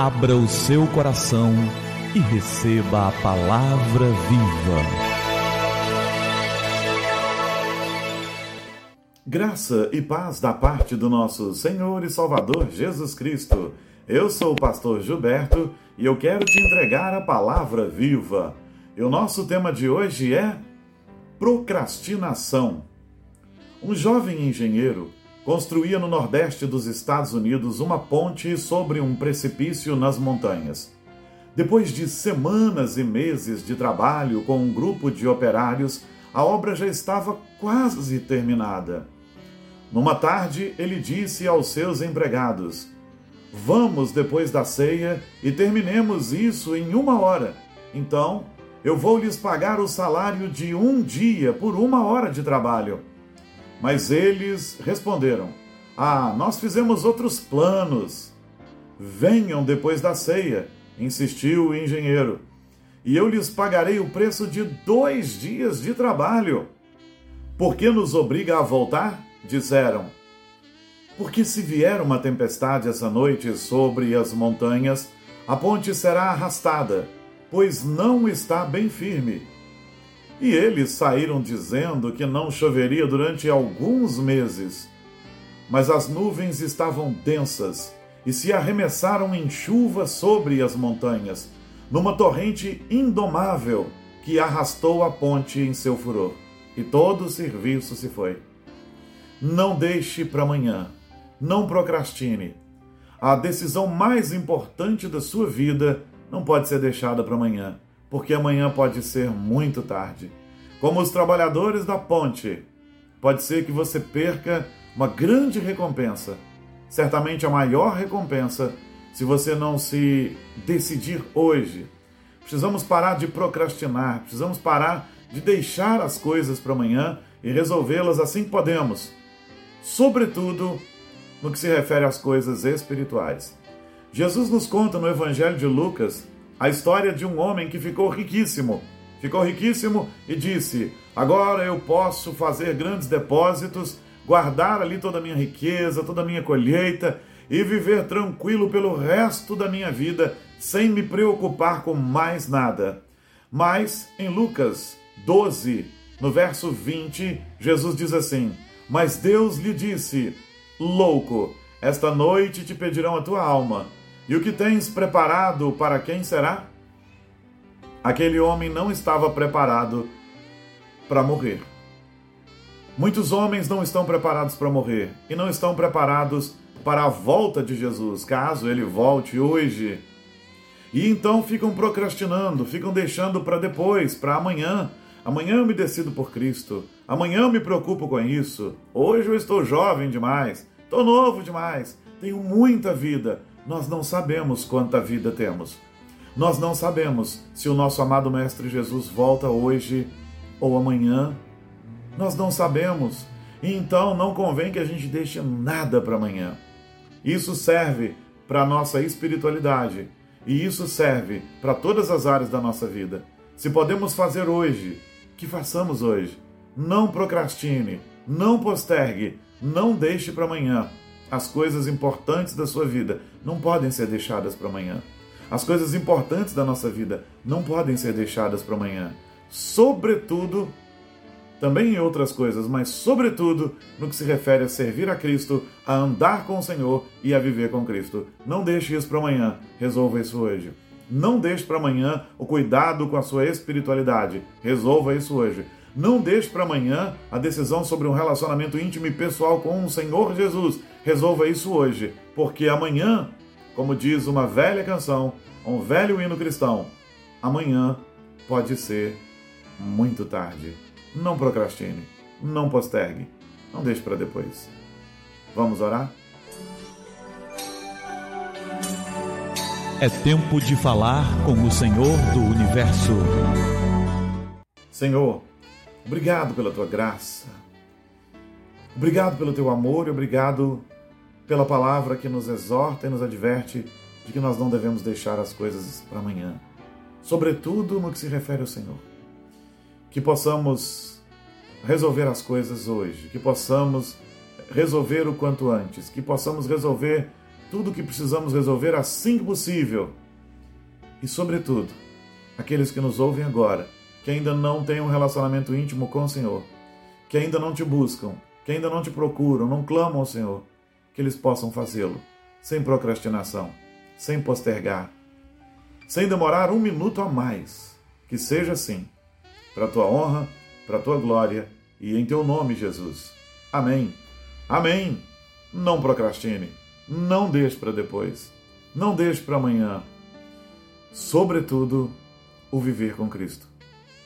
Abra o seu coração e receba a palavra viva. Graça e paz da parte do nosso Senhor e Salvador Jesus Cristo. Eu sou o pastor Gilberto e eu quero te entregar a palavra viva. E o nosso tema de hoje é procrastinação. Um jovem engenheiro construía no nordeste dos Estados Unidos uma ponte sobre um precipício nas montanhas. Depois de semanas e meses de trabalho com um grupo de operários, a obra já estava quase terminada. Numa tarde, ele disse aos seus empregados: Vamos depois da ceia e terminemos isso em uma hora. Então, eu vou lhes pagar o salário de um dia por uma hora de trabalho. Mas eles responderam: Ah, nós fizemos outros planos. Venham depois da ceia, insistiu o engenheiro, e eu lhes pagarei o preço de dois dias de trabalho. Por que nos obriga a voltar? Disseram. Porque se vier uma tempestade essa noite sobre as montanhas, a ponte será arrastada, pois não está bem firme e eles saíram dizendo que não choveria durante alguns meses. Mas as nuvens estavam densas e se arremessaram em chuva sobre as montanhas, numa torrente indomável que arrastou a ponte em seu furor. E todo o serviço se foi. Não deixe para amanhã. Não procrastine. A decisão mais importante da sua vida não pode ser deixada para amanhã porque amanhã pode ser muito tarde. Como os trabalhadores da ponte, pode ser que você perca uma grande recompensa, certamente a maior recompensa, se você não se decidir hoje. Precisamos parar de procrastinar, precisamos parar de deixar as coisas para amanhã e resolvê-las assim que podemos, sobretudo no que se refere às coisas espirituais. Jesus nos conta no Evangelho de Lucas a história de um homem que ficou riquíssimo. Ficou riquíssimo e disse: Agora eu posso fazer grandes depósitos, guardar ali toda a minha riqueza, toda a minha colheita e viver tranquilo pelo resto da minha vida, sem me preocupar com mais nada. Mas em Lucas 12, no verso 20, Jesus diz assim: Mas Deus lhe disse: Louco, esta noite te pedirão a tua alma e o que tens preparado para quem será? Aquele homem não estava preparado para morrer. Muitos homens não estão preparados para morrer e não estão preparados para a volta de Jesus, caso ele volte hoje. E então ficam procrastinando, ficam deixando para depois, para amanhã. Amanhã eu me decido por Cristo. Amanhã eu me preocupo com isso. Hoje eu estou jovem demais, estou novo demais, tenho muita vida nós não sabemos quanta vida temos. Nós não sabemos se o nosso amado Mestre Jesus volta hoje ou amanhã. Nós não sabemos. Então não convém que a gente deixe nada para amanhã. Isso serve para a nossa espiritualidade. E isso serve para todas as áreas da nossa vida. Se podemos fazer hoje, que façamos hoje. Não procrastine, não postergue, não deixe para amanhã. As coisas importantes da sua vida não podem ser deixadas para amanhã. As coisas importantes da nossa vida não podem ser deixadas para amanhã. Sobretudo, também em outras coisas, mas sobretudo no que se refere a servir a Cristo, a andar com o Senhor e a viver com Cristo. Não deixe isso para amanhã, resolva isso hoje. Não deixe para amanhã o cuidado com a sua espiritualidade, resolva isso hoje. Não deixe para amanhã a decisão sobre um relacionamento íntimo e pessoal com o Senhor Jesus. Resolva isso hoje, porque amanhã, como diz uma velha canção, um velho hino cristão, amanhã pode ser muito tarde. Não procrastine, não postergue, não deixe para depois. Vamos orar? É tempo de falar com o Senhor do universo. Senhor, Obrigado pela tua graça. Obrigado pelo teu amor e obrigado pela palavra que nos exorta e nos adverte de que nós não devemos deixar as coisas para amanhã, sobretudo no que se refere ao Senhor. Que possamos resolver as coisas hoje, que possamos resolver o quanto antes, que possamos resolver tudo o que precisamos resolver assim que possível. E, sobretudo, aqueles que nos ouvem agora, que ainda não têm um relacionamento íntimo com o Senhor, que ainda não te buscam, que ainda não te procuram, não clamam ao Senhor, que eles possam fazê-lo sem procrastinação, sem postergar, sem demorar um minuto a mais. Que seja assim, para a tua honra, para a tua glória e em teu nome, Jesus. Amém. Amém. Não procrastine, não deixe para depois, não deixe para amanhã. Sobretudo, o viver com Cristo.